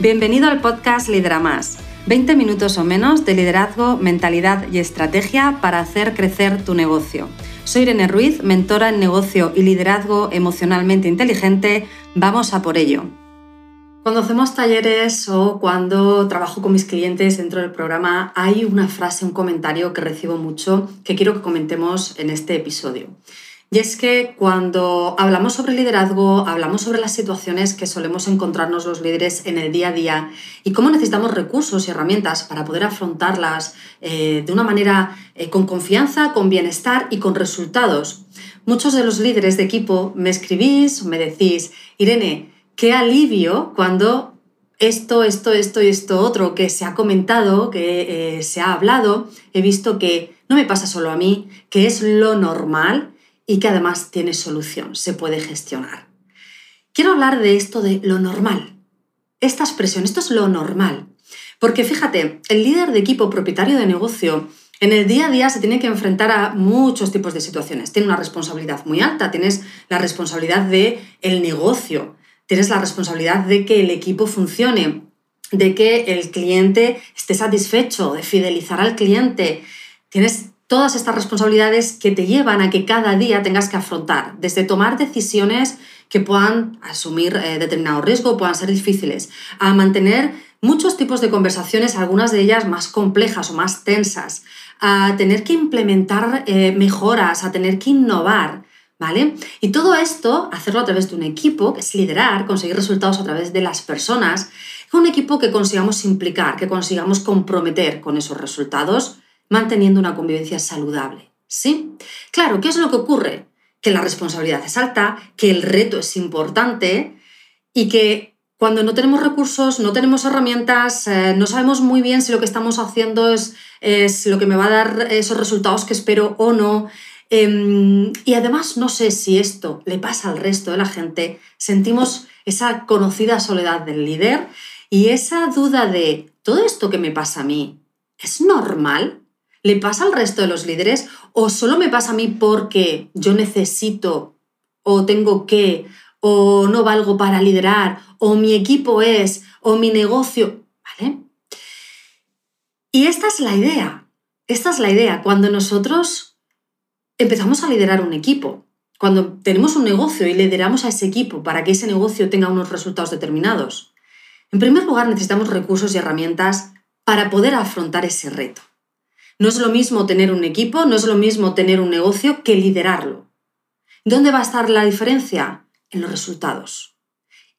Bienvenido al podcast Lidera Más. 20 minutos o menos de liderazgo, mentalidad y estrategia para hacer crecer tu negocio. Soy Irene Ruiz, mentora en negocio y liderazgo emocionalmente inteligente. Vamos a por ello. Cuando hacemos talleres o cuando trabajo con mis clientes dentro del programa, hay una frase, un comentario que recibo mucho que quiero que comentemos en este episodio. Y es que cuando hablamos sobre liderazgo, hablamos sobre las situaciones que solemos encontrarnos los líderes en el día a día y cómo necesitamos recursos y herramientas para poder afrontarlas eh, de una manera eh, con confianza, con bienestar y con resultados. Muchos de los líderes de equipo me escribís, me decís, Irene, qué alivio cuando esto, esto, esto y esto otro que se ha comentado, que eh, se ha hablado, he visto que no me pasa solo a mí, que es lo normal y que además tiene solución, se puede gestionar. Quiero hablar de esto de lo normal. Esta expresión, esto es lo normal. Porque fíjate, el líder de equipo propietario de negocio en el día a día se tiene que enfrentar a muchos tipos de situaciones. Tiene una responsabilidad muy alta, tienes la responsabilidad de el negocio, tienes la responsabilidad de que el equipo funcione, de que el cliente esté satisfecho, de fidelizar al cliente. Tienes todas estas responsabilidades que te llevan a que cada día tengas que afrontar, desde tomar decisiones que puedan asumir eh, determinado riesgo, puedan ser difíciles, a mantener muchos tipos de conversaciones, algunas de ellas más complejas o más tensas, a tener que implementar eh, mejoras, a tener que innovar, ¿vale? Y todo esto, hacerlo a través de un equipo, que es liderar, conseguir resultados a través de las personas, un equipo que consigamos implicar, que consigamos comprometer con esos resultados manteniendo una convivencia saludable. ¿Sí? Claro, ¿qué es lo que ocurre? Que la responsabilidad es alta, que el reto es importante y que cuando no tenemos recursos, no tenemos herramientas, eh, no sabemos muy bien si lo que estamos haciendo es, lo que me va a dar esos resultados que espero o no. Em, y además no sé si esto le pasa al resto de la gente, sentimos esa conocida soledad del líder y esa duda de, ¿todo esto que me pasa a mí es normal? ¿Le pasa al resto de los líderes o solo me pasa a mí porque yo necesito o tengo que o no valgo para liderar o mi equipo es o mi negocio? ¿Vale? Y esta es la idea. Esta es la idea. Cuando nosotros empezamos a liderar un equipo, cuando tenemos un negocio y lideramos a ese equipo para que ese negocio tenga unos resultados determinados, en primer lugar necesitamos recursos y herramientas para poder afrontar ese reto. No es lo mismo tener un equipo, no es lo mismo tener un negocio que liderarlo. ¿Dónde va a estar la diferencia? En los resultados.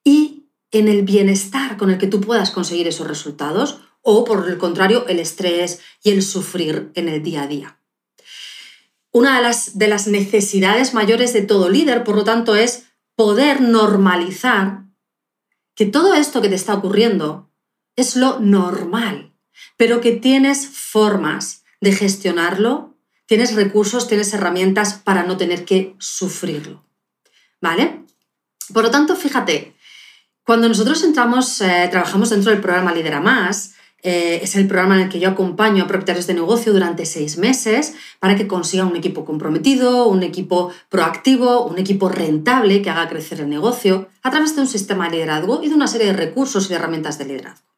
Y en el bienestar con el que tú puedas conseguir esos resultados o, por el contrario, el estrés y el sufrir en el día a día. Una de las, de las necesidades mayores de todo líder, por lo tanto, es poder normalizar que todo esto que te está ocurriendo es lo normal, pero que tienes formas de gestionarlo, tienes recursos, tienes herramientas para no tener que sufrirlo. ¿Vale? Por lo tanto, fíjate, cuando nosotros entramos, eh, trabajamos dentro del programa Lidera Más, eh, es el programa en el que yo acompaño a propietarios de negocio durante seis meses para que consigan un equipo comprometido, un equipo proactivo, un equipo rentable que haga crecer el negocio a través de un sistema de liderazgo y de una serie de recursos y herramientas de liderazgo.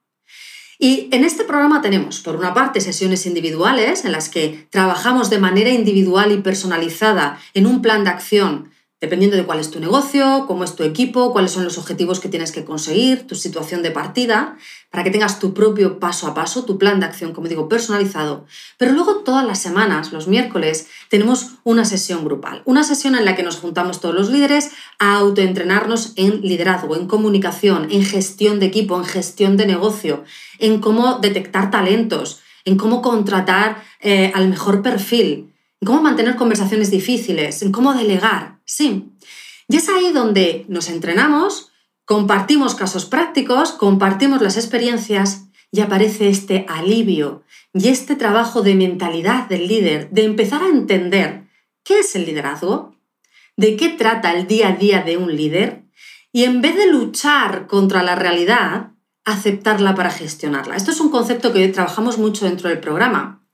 Y en este programa tenemos, por una parte, sesiones individuales en las que trabajamos de manera individual y personalizada en un plan de acción dependiendo de cuál es tu negocio, cómo es tu equipo, cuáles son los objetivos que tienes que conseguir, tu situación de partida, para que tengas tu propio paso a paso, tu plan de acción, como digo, personalizado. Pero luego todas las semanas, los miércoles, tenemos una sesión grupal, una sesión en la que nos juntamos todos los líderes a autoentrenarnos en liderazgo, en comunicación, en gestión de equipo, en gestión de negocio, en cómo detectar talentos, en cómo contratar eh, al mejor perfil, en cómo mantener conversaciones difíciles, en cómo delegar, sí. Y es ahí donde nos entrenamos, compartimos casos prácticos, compartimos las experiencias y aparece este alivio y este trabajo de mentalidad del líder, de empezar a entender qué es el liderazgo, de qué trata el día a día de un líder y en vez de luchar contra la realidad, aceptarla para gestionarla. Esto es un concepto que trabajamos mucho dentro del programa,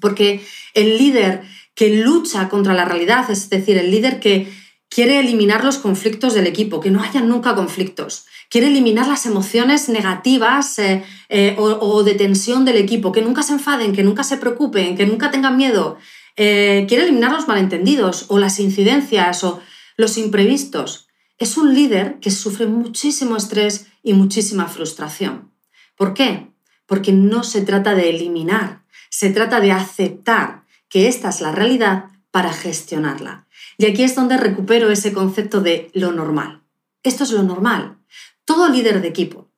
porque el líder que lucha contra la realidad, es decir, el líder que, quiere eliminar los conflictos del equipo, que no haya nunca conflictos. Quiere eliminar las emociones negativas eh, eh, o, de tensión del equipo, que nunca se enfaden, que nunca se preocupen, que nunca tengan miedo. Eh, quiere eliminar los malentendidos o las incidencias o los imprevistos. Es un líder que sufre muchísimo estrés y muchísima frustración. ¿Por qué? Porque no se trata de eliminar, se trata de aceptar que esta es la realidad para gestionarla. Y aquí es donde recupero ese concepto de lo normal. Esto es lo normal. Todo líder de equipo.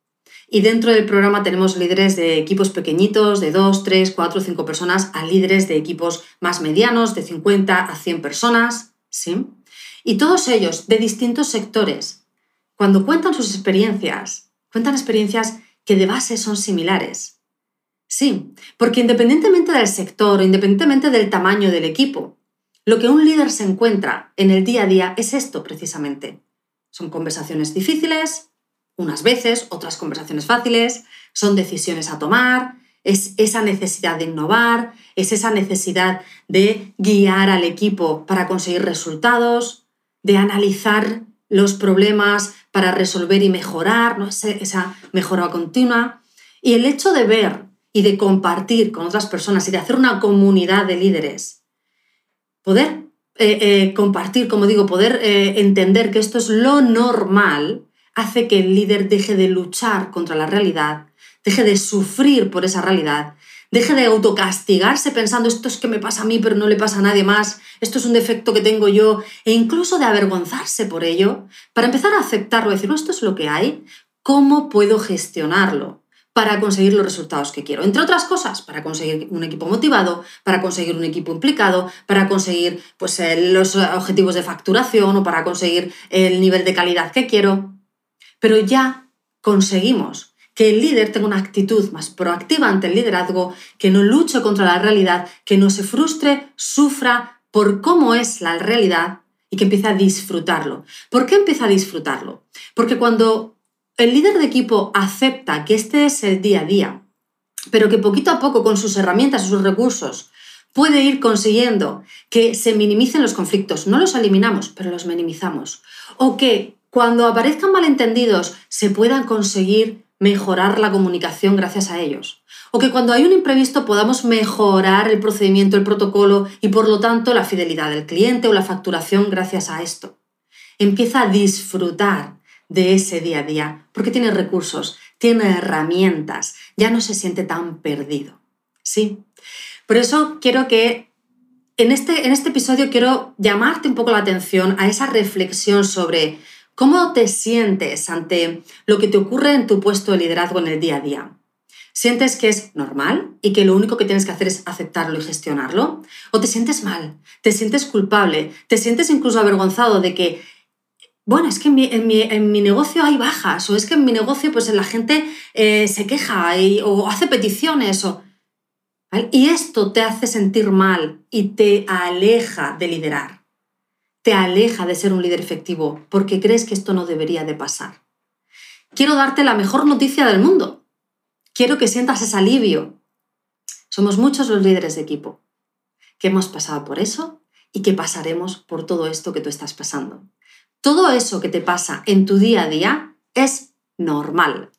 Y dentro del programa tenemos líderes de equipos pequeñitos, de 2, 3, 4, 5 personas, a líderes de equipos más medianos, de 50 a 100 personas. ¿sí? Y todos ellos de distintos sectores, cuando cuentan sus experiencias, cuentan experiencias que de base son similares. Sí, porque independientemente del sector, independientemente del tamaño del equipo, lo que un líder se encuentra en el día a día es esto precisamente. Son conversaciones difíciles, unas veces, otras conversaciones fáciles, son decisiones a tomar, es esa necesidad de innovar, es esa necesidad de guiar al equipo para conseguir resultados, de analizar los problemas para resolver y mejorar, ¿no? esa mejora continua. Y el hecho de ver y de compartir con otras personas y de hacer una comunidad de líderes poder eh, eh, compartir, como digo, poder eh, entender que esto es lo normal, hace que el líder deje de luchar contra la realidad, deje de sufrir por esa realidad, deje de autocastigarse pensando esto es que me pasa a mí pero no le pasa a nadie más, esto es un defecto que tengo yo, e incluso de avergonzarse por ello, para empezar a aceptarlo, decir, no, esto es lo que hay, ¿cómo puedo gestionarlo? Para conseguir los resultados que quiero. Entre otras cosas, para conseguir un equipo motivado, para conseguir un equipo implicado, para conseguir pues, eh, los objetivos de facturación o para conseguir el nivel de calidad que quiero. Pero ya conseguimos que el líder tenga una actitud más proactiva ante el liderazgo, que no luche contra la realidad, que no se frustre, sufra por cómo es la realidad y que empiece a disfrutarlo. ¿Por qué empieza a disfrutarlo? Porque cuando el líder de equipo acepta que este es el día a día, pero que poquito a poco con sus herramientas sus recursos puede ir consiguiendo que se minimicen los conflictos. No los eliminamos, pero los minimizamos. O que cuando aparezcan malentendidos se puedan conseguir mejorar la comunicación gracias a ellos. O que cuando hay un imprevisto podamos mejorar el procedimiento, el protocolo y por lo tanto la fidelidad del cliente o la facturación gracias a esto. Empieza a disfrutar de ese día a día, porque tiene recursos, tiene herramientas, ya no se siente tan perdido. ¿Sí? Por eso quiero que en este, en este episodio quiero llamarte un poco la atención a esa reflexión sobre cómo te sientes ante lo que te ocurre en tu puesto de liderazgo en el día a día. ¿Sientes que es normal y que lo único que tienes que hacer es aceptarlo y gestionarlo? ¿O te sientes mal? ¿Te sientes culpable? ¿Te sientes incluso avergonzado de que bueno, es que en mi, negocio hay bajas, o es que en mi negocio pues la gente eh, se queja o hace peticiones. O, Y esto te hace sentir mal y te aleja de liderar. Te aleja de ser un líder efectivo porque crees que esto no debería de pasar. Quiero darte la mejor noticia del mundo. Quiero que sientas ese alivio. Somos muchos los líderes de equipo que hemos pasado por eso y que pasaremos por todo esto que tú estás pasando. Todo eso que te pasa en tu día a día es normal.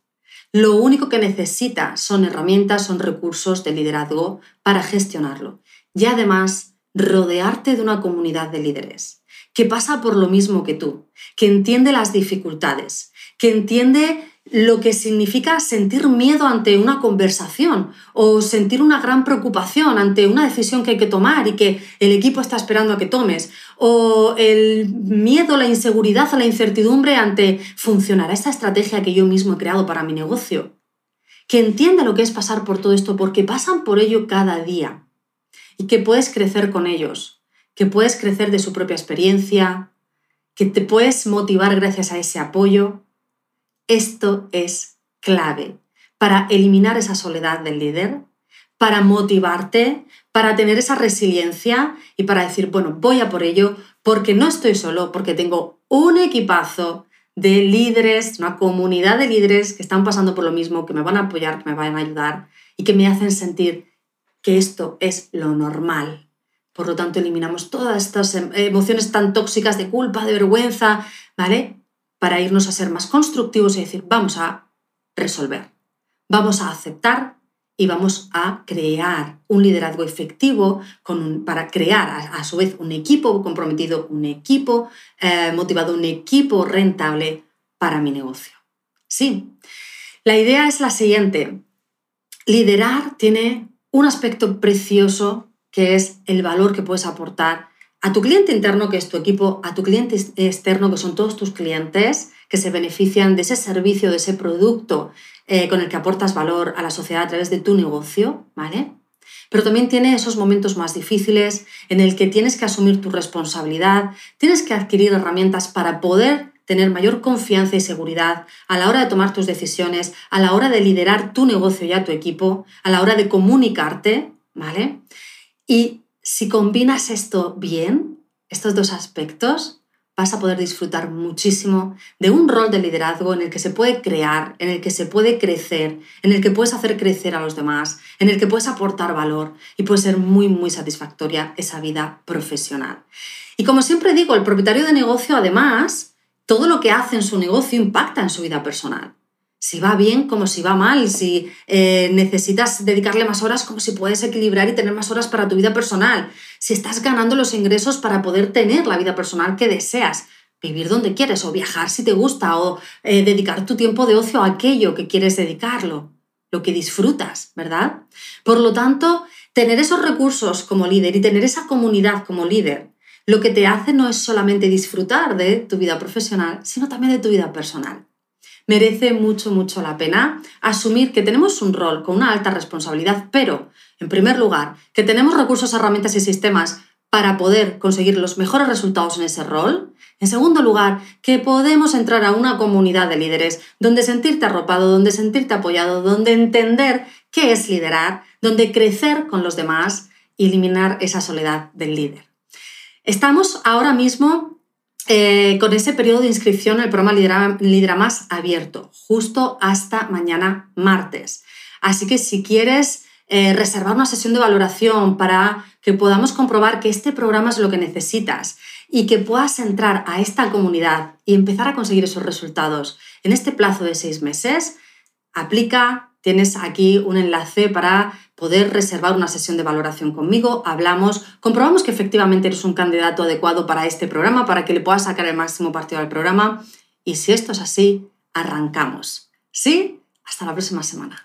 Lo único que necesitas son herramientas, son recursos de liderazgo para gestionarlo. Y además, rodearte de una comunidad de líderes que pasa por lo mismo que tú, que entiende las dificultades, que entiende lo que significa sentir miedo ante una conversación o sentir una gran preocupación ante una decisión que hay que tomar y que el equipo está esperando a que tomes, o el miedo, la inseguridad o la incertidumbre ante funcionará esta estrategia que yo mismo he creado para mi negocio. Que entienda lo que es pasar por todo esto porque pasan por ello cada día y que puedes crecer con ellos, que puedes crecer de su propia experiencia, que te puedes motivar gracias a ese apoyo esto es clave para eliminar esa soledad del líder, para motivarte, para tener esa resiliencia y para decir, bueno, voy a por ello porque no estoy solo, porque tengo un equipazo de líderes, una comunidad de líderes que están pasando por lo mismo, que me van a apoyar, que me van a ayudar y que me hacen sentir que esto es lo normal, Por lo tanto, eliminamos todas estas em, emociones tan tóxicas de culpa, de vergüenza, ¿vale? Para irnos a ser más constructivos y decir, vamos a resolver, vamos a aceptar y vamos a crear un liderazgo efectivo para crear a, su vez un equipo comprometido, un equipo eh, motivado, un equipo rentable para mi negocio. Sí, la idea es la siguiente. Liderar tiene un aspecto precioso que es el valor que puedes aportar a tu cliente interno, que es tu equipo, a tu cliente externo, que son todos tus clientes, que se benefician de ese servicio, de ese producto eh, con el que aportas valor a la sociedad a través de tu negocio, ¿vale? Pero también tiene esos momentos más difíciles en el que tienes que asumir tu responsabilidad, tienes que adquirir herramientas para poder tener mayor confianza y seguridad a la hora de tomar tus decisiones, a la hora de liderar tu negocio y a tu equipo, a la hora de comunicarte, ¿vale? Y si combinas esto bien, estos dos aspectos, vas a poder disfrutar muchísimo de un rol de liderazgo en el que se puede crear, en el que se puede crecer, en el que puedes hacer crecer a los demás, en el que puedes aportar valor y puede ser muy, muy satisfactoria esa vida profesional. Y como siempre digo, el propietario de negocio, además, todo lo que hace en su negocio impacta en su vida personal si va bien como si va mal, si eh, necesitas dedicarle más horas como si puedes equilibrar y tener más horas para tu vida personal, si estás ganando los ingresos para poder tener la vida personal que deseas, vivir donde quieres o viajar si te gusta o eh, dedicar tu tiempo de ocio a aquello que quieres dedicarlo, lo que disfrutas, ¿verdad? Por lo tanto, tener esos recursos como líder y tener esa comunidad como líder, lo que te hace no es solamente disfrutar de tu vida profesional, sino también de tu vida personal merece mucho, mucho la pena asumir que tenemos un rol con una alta responsabilidad, pero, en primer lugar, que tenemos recursos, herramientas y sistemas para poder conseguir los mejores resultados en ese rol. En segundo lugar, que podemos entrar a una comunidad de líderes donde sentirte arropado, donde sentirte apoyado, donde entender qué es liderar, donde crecer con los demás y eliminar esa soledad del líder. Estamos ahora mismo eh, con ese periodo de inscripción el programa Lidera, Más abierto, justo hasta mañana martes. Así que si quieres eh, reservar una sesión de valoración para que podamos comprobar que este programa es lo que necesitas y que puedas entrar a esta comunidad y empezar a conseguir esos resultados en este plazo de seis meses, aplica, tienes aquí un enlace para poder reservar una sesión de valoración conmigo, hablamos, comprobamos que efectivamente eres un candidato adecuado para este programa, para que le puedas sacar el máximo partido al programa. Y si esto es así, arrancamos. ¿Sí? Hasta la próxima semana.